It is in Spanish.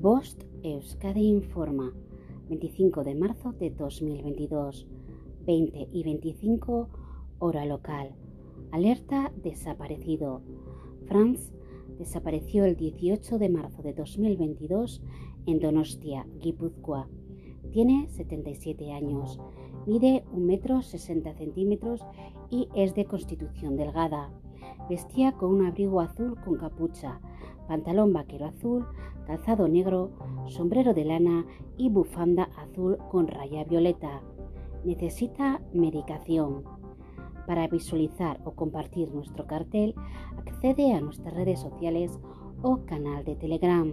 Bost Euskadi informa 25 de marzo de 2022, 20 y 25 hora local. Alerta desaparecido. Franz desapareció el 18 de marzo de 2022 en Donostia, Guipúzcoa. Tiene 77 años, mide 1 metro 60 centímetros y es de constitución delgada. Vestía con un abrigo azul con capucha, pantalón vaquero azul, calzado negro, sombrero de lana y bufanda azul con raya violeta. Necesita medicación. Para visualizar o compartir nuestro cartel, accede a nuestras redes sociales o canal de Telegram.